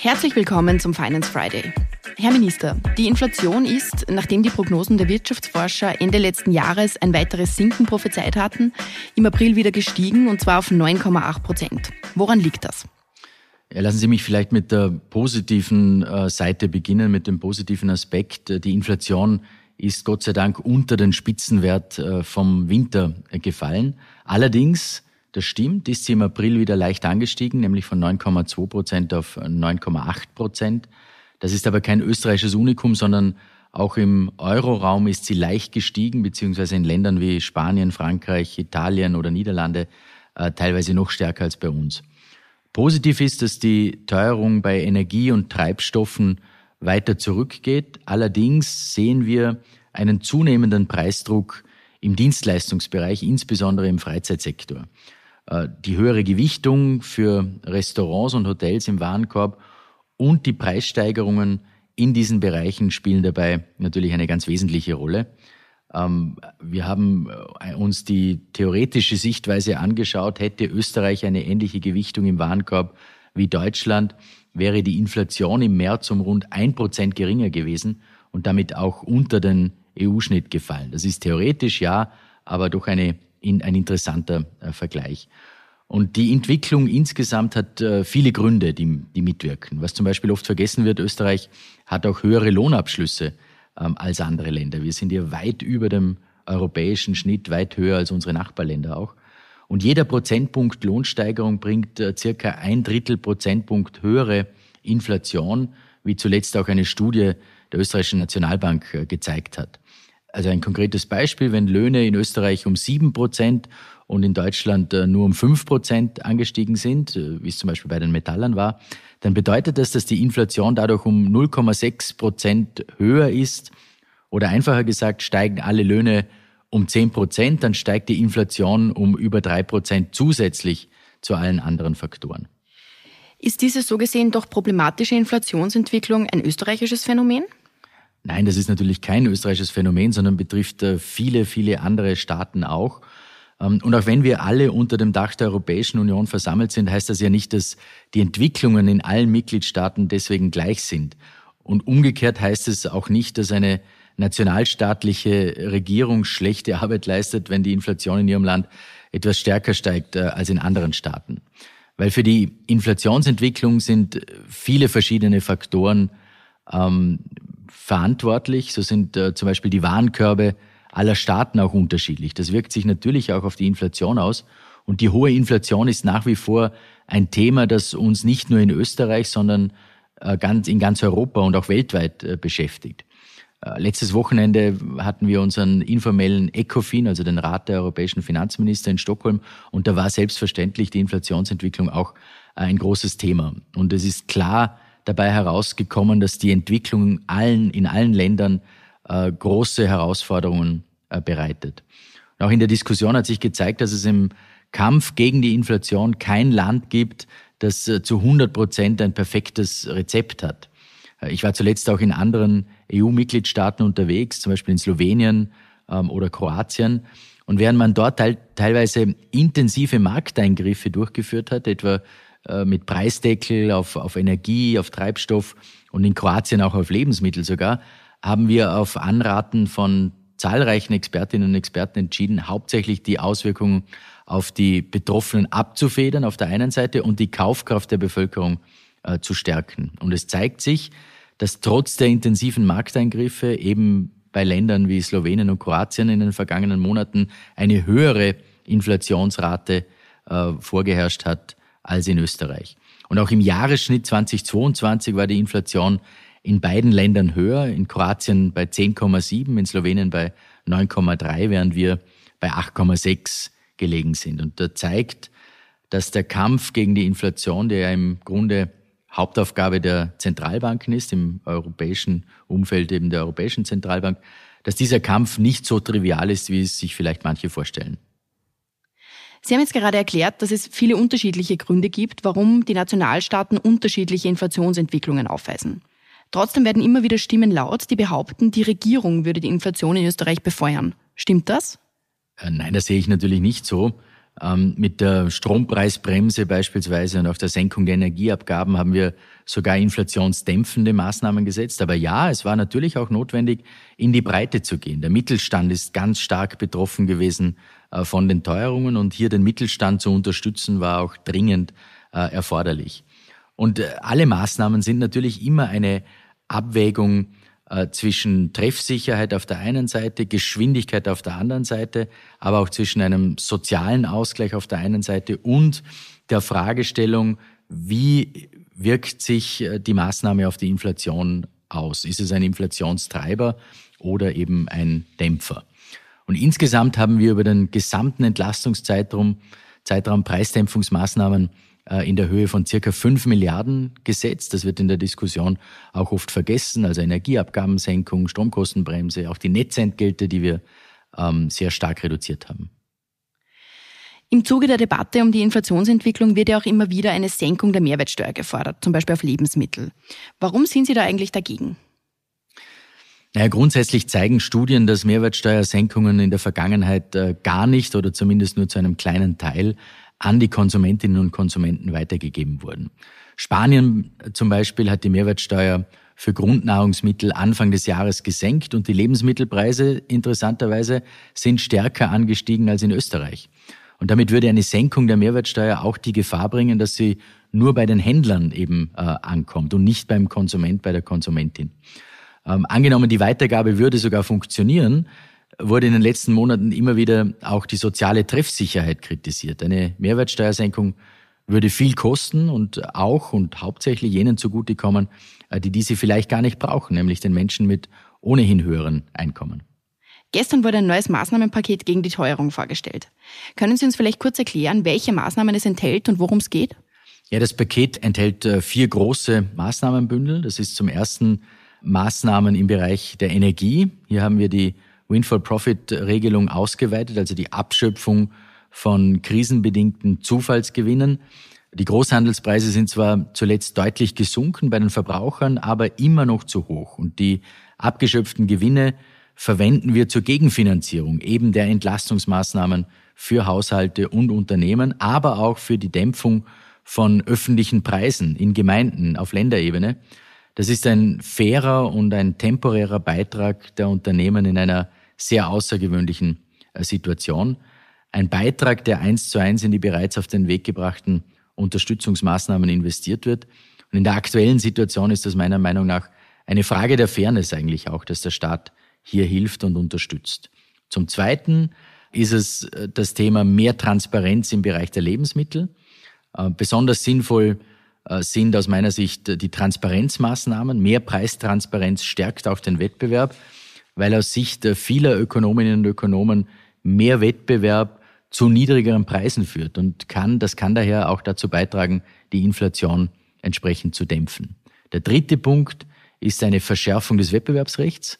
Herzlich willkommen zum Finance Friday. Herr Minister, die Inflation ist, nachdem die Prognosen der Wirtschaftsforscher Ende letzten Jahres ein weiteres Sinken prophezeit hatten, im April wieder gestiegen und zwar auf 9,8 Prozent. Woran liegt das? Lassen Sie mich vielleicht mit der positiven äh, Seite beginnen, mit dem positiven Aspekt. Die Inflation ist Gott sei Dank unter den Spitzenwert äh, vom Winter äh, gefallen. Allerdings, das stimmt, ist sie im April wieder leicht angestiegen, nämlich von 9,2 Prozent auf 9,8 Prozent. Das ist aber kein österreichisches Unikum, sondern auch im Euroraum ist sie leicht gestiegen, beziehungsweise in Ländern wie Spanien, Frankreich, Italien oder Niederlande teilweise noch stärker als bei uns. Positiv ist, dass die Teuerung bei Energie und Treibstoffen weiter zurückgeht. Allerdings sehen wir einen zunehmenden Preisdruck im Dienstleistungsbereich, insbesondere im Freizeitsektor. Äh, die höhere Gewichtung für Restaurants und Hotels im Warenkorb und die Preissteigerungen in diesen Bereichen spielen dabei natürlich eine ganz wesentliche Rolle. Ähm, wir haben äh, uns die theoretische Sichtweise angeschaut. Hätte Österreich eine ähnliche Gewichtung im Warenkorb wie Deutschland, wäre die Inflation im März um rund ein Prozent geringer gewesen und damit auch unter den EU-Schnitt gefallen. Das ist theoretisch ja, aber doch eine, ein interessanter äh, Vergleich. Und die Entwicklung insgesamt hat äh, viele Gründe, die, die mitwirken. Was zum Beispiel oft vergessen wird, Österreich hat auch höhere Lohnabschlüsse ähm, als andere Länder. Wir sind hier weit über dem europäischen Schnitt, weit höher als unsere Nachbarländer auch. Und jeder Prozentpunkt Lohnsteigerung bringt äh, circa ein Drittel Prozentpunkt höhere Inflation, wie zuletzt auch eine Studie der österreichischen Nationalbank gezeigt hat. Also ein konkretes Beispiel, wenn Löhne in Österreich um sieben Prozent und in Deutschland äh, nur um fünf Prozent angestiegen sind, äh, wie es zum Beispiel bei den Metallern war, dann bedeutet das, dass die Inflation dadurch um 0,6 Prozent höher ist. Oder einfacher gesagt, steigen alle Löhne um 10 Prozent, dann steigt die Inflation um über drei Prozent zusätzlich zu allen anderen Faktoren. Ist diese so gesehen doch problematische Inflationsentwicklung ein österreichisches Phänomen? Nein, das ist natürlich kein österreichisches Phänomen, sondern betrifft äh, viele, viele andere Staaten auch. Ähm, und auch wenn wir alle unter dem Dach der Europäischen Union versammelt sind, heißt das ja nicht, dass die Entwicklungen in allen Mitgliedstaaten deswegen gleich sind. Und umgekehrt heißt es auch nicht, dass eine nationalstaatliche Regierung schlechte Arbeit leistet, wenn die Inflation in ihrem Land etwas stärker steigt äh, als in anderen Staaten. Weil für die Inflationsentwicklung sind viele verschiedene Faktoren ähm, verantwortlich. So sind äh, zum Beispiel die Warenkörbe aller Staaten auch unterschiedlich. Das wirkt sich natürlich auch auf die Inflation aus. Und die hohe Inflation ist nach wie vor ein Thema, das uns nicht nur in Österreich, sondern äh, ganz, in ganz Europa und auch weltweit äh, beschäftigt. Äh, letztes Wochenende hatten wir unseren informellen ECOFIN, also den Rat der europäischen Finanzminister in Stockholm, und da war selbstverständlich die Inflationsentwicklung auch ein großes Thema. Und es ist klar dabei herausgekommen, dass die Entwicklung allen, in allen Ländern äh, große Herausforderungen äh, bereitet. Und auch in der Diskussion hat sich gezeigt, dass es im Kampf gegen die Inflation kein Land gibt, das äh, zu 100 Prozent ein perfektes Rezept hat. Äh, ich war zuletzt auch in anderen EU-Mitgliedstaaten unterwegs, zum Beispiel in Slowenien ähm, oder Kroatien. Und während man dort teil teilweise intensive Markteingriffe durchgeführt hat, etwa mit Preisdeckel auf, auf Energie, auf Treibstoff und in Kroatien auch auf Lebensmittel sogar, haben wir auf Anraten von zahlreichen Expertinnen und Experten entschieden, hauptsächlich die Auswirkungen auf die Betroffenen abzufedern auf der einen Seite und die Kaufkraft der Bevölkerung äh, zu stärken. Und es zeigt sich, dass trotz der intensiven Markteingriffe eben bei Ländern wie Slowenien und Kroatien in den vergangenen Monaten eine höhere Inflationsrate äh, vorgeherrscht hat als in Österreich. Und auch im Jahresschnitt 2022 war die Inflation in beiden Ländern höher, in Kroatien bei 10,7, in Slowenien bei 9,3, während wir bei 8,6 gelegen sind. Und da zeigt, dass der Kampf gegen die Inflation, der ja im Grunde Hauptaufgabe der Zentralbanken ist, im europäischen Umfeld eben der Europäischen Zentralbank, dass dieser Kampf nicht so trivial ist, wie es sich vielleicht manche vorstellen. Sie haben jetzt gerade erklärt, dass es viele unterschiedliche Gründe gibt, warum die Nationalstaaten unterschiedliche Inflationsentwicklungen aufweisen. Trotzdem werden immer wieder Stimmen laut, die behaupten, die Regierung würde die Inflation in Österreich befeuern. Stimmt das? Äh, nein, das sehe ich natürlich nicht so. Ähm, mit der Strompreisbremse beispielsweise und auch der Senkung der Energieabgaben haben wir sogar inflationsdämpfende Maßnahmen gesetzt. Aber ja, es war natürlich auch notwendig, in die Breite zu gehen. Der Mittelstand ist ganz stark betroffen gewesen von den Teuerungen und hier den Mittelstand zu unterstützen war auch dringend äh, erforderlich. Und äh, alle Maßnahmen sind natürlich immer eine Abwägung äh, zwischen Treffsicherheit auf der einen Seite, Geschwindigkeit auf der anderen Seite, aber auch zwischen einem sozialen Ausgleich auf der einen Seite und der Fragestellung, wie wirkt sich äh, die Maßnahme auf die Inflation aus? Ist es ein Inflationstreiber oder eben ein Dämpfer? Und insgesamt haben wir über den gesamten Entlastungszeitraum Zeitraum Preisdämpfungsmaßnahmen äh, in der Höhe von circa 5 Milliarden gesetzt. Das wird in der Diskussion auch oft vergessen. Also Energieabgabensenkung, Stromkostenbremse, auch die Netzentgelte, die wir ähm, sehr stark reduziert haben. Im Zuge der Debatte um die Inflationsentwicklung wird ja auch immer wieder eine Senkung der Mehrwertsteuer gefordert, zum Beispiel auf Lebensmittel. Warum sind Sie da eigentlich dagegen? Naja, grundsätzlich zeigen Studien, dass Mehrwertsteuersenkungen in der Vergangenheit äh, gar nicht oder zumindest nur zu einem kleinen Teil an die Konsumentinnen und Konsumenten weitergegeben wurden. Spanien zum Beispiel hat die Mehrwertsteuer für Grundnahrungsmittel Anfang des Jahres gesenkt und die Lebensmittelpreise interessanterweise sind stärker angestiegen als in Österreich. Und damit würde eine Senkung der Mehrwertsteuer auch die Gefahr bringen, dass sie nur bei den Händlern eben äh, ankommt und nicht beim Konsument, bei der Konsumentin. Ähm, angenommen, die Weitergabe würde sogar funktionieren, wurde in den letzten Monaten immer wieder auch die soziale Treffsicherheit kritisiert. Eine Mehrwertsteuersenkung würde viel kosten und auch und hauptsächlich jenen zugutekommen, äh, die diese vielleicht gar nicht brauchen, nämlich den Menschen mit ohnehin höheren Einkommen. Gestern wurde ein neues Maßnahmenpaket gegen die Teuerung vorgestellt. Können Sie uns vielleicht kurz erklären, welche Maßnahmen es enthält und worum es geht? Ja, das Paket enthält äh, vier große Maßnahmenbündel. Das ist zum ersten Maßnahmen im Bereich der Energie. Hier haben wir die Windfall-Profit-Regelung ausgeweitet, also die Abschöpfung von krisenbedingten Zufallsgewinnen. Die Großhandelspreise sind zwar zuletzt deutlich gesunken bei den Verbrauchern, aber immer noch zu hoch. Und die abgeschöpften Gewinne verwenden wir zur Gegenfinanzierung eben der Entlastungsmaßnahmen für Haushalte und Unternehmen, aber auch für die Dämpfung von öffentlichen Preisen in Gemeinden auf Länderebene. Das ist ein fairer und ein temporärer Beitrag der Unternehmen in einer sehr außergewöhnlichen äh, Situation. Ein Beitrag, der eins zu eins in die bereits auf den Weg gebrachten Unterstützungsmaßnahmen investiert wird. Und in der aktuellen Situation ist das meiner Meinung nach eine Frage der Fairness eigentlich auch, dass der Staat hier hilft und unterstützt. Zum Zweiten ist es äh, das Thema mehr Transparenz im Bereich der Lebensmittel. Äh, besonders sinnvoll sind aus meiner Sicht die Transparenzmaßnahmen. Mehr Preistransparenz stärkt auch den Wettbewerb weil aus Sicht vieler Ökonominnen und Ökonomen mehr Wettbewerb zu niedrigeren Preisen führt und kann, das kann daher auch dazu beitragen, die Inflation entsprechend zu dämpfen. Der dritte Punkt ist eine Verschärfung des Wettbewerbsrechts.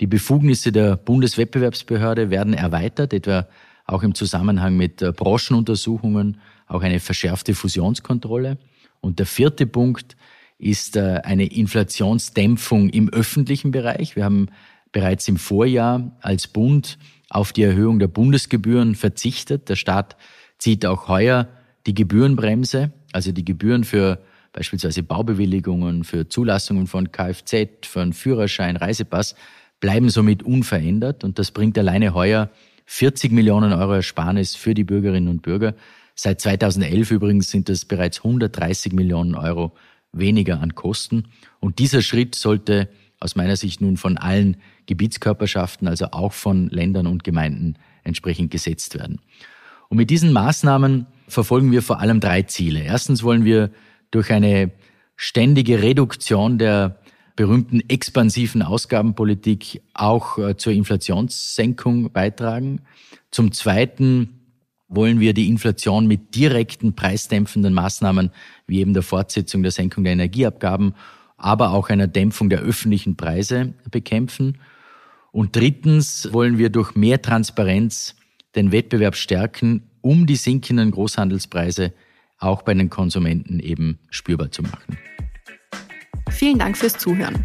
Die Befugnisse der Bundeswettbewerbsbehörde werden erweitert, etwa auch im Zusammenhang mit Branchenuntersuchungen, auch eine verschärfte Fusionskontrolle. Und der vierte Punkt ist äh, eine Inflationsdämpfung im öffentlichen Bereich. Wir haben bereits im Vorjahr als Bund auf die Erhöhung der Bundesgebühren verzichtet. Der Staat zieht auch heuer die Gebührenbremse, also die Gebühren für beispielsweise Baubewilligungen, für Zulassungen von Kfz, für einen Führerschein, Reisepass, bleiben somit unverändert. Und das bringt alleine heuer 40 Millionen Euro Ersparnis für die Bürgerinnen und Bürger. Seit 2011 übrigens sind das bereits 130 Millionen Euro weniger an Kosten. Und dieser Schritt sollte aus meiner Sicht nun von allen Gebietskörperschaften, also auch von Ländern und Gemeinden entsprechend gesetzt werden. Und mit diesen Maßnahmen verfolgen wir vor allem drei Ziele. Erstens wollen wir durch eine ständige Reduktion der berühmten expansiven Ausgabenpolitik auch äh, zur Inflationssenkung beitragen. Zum Zweiten wollen wir die Inflation mit direkten preisdämpfenden Maßnahmen wie eben der Fortsetzung der Senkung der Energieabgaben aber auch einer Dämpfung der öffentlichen Preise bekämpfen. Und drittens wollen wir durch mehr Transparenz den Wettbewerb stärken, um die sinkenden Großhandelspreise auch bei den Konsumenten eben spürbar zu machen. Vielen Dank fürs Zuhören.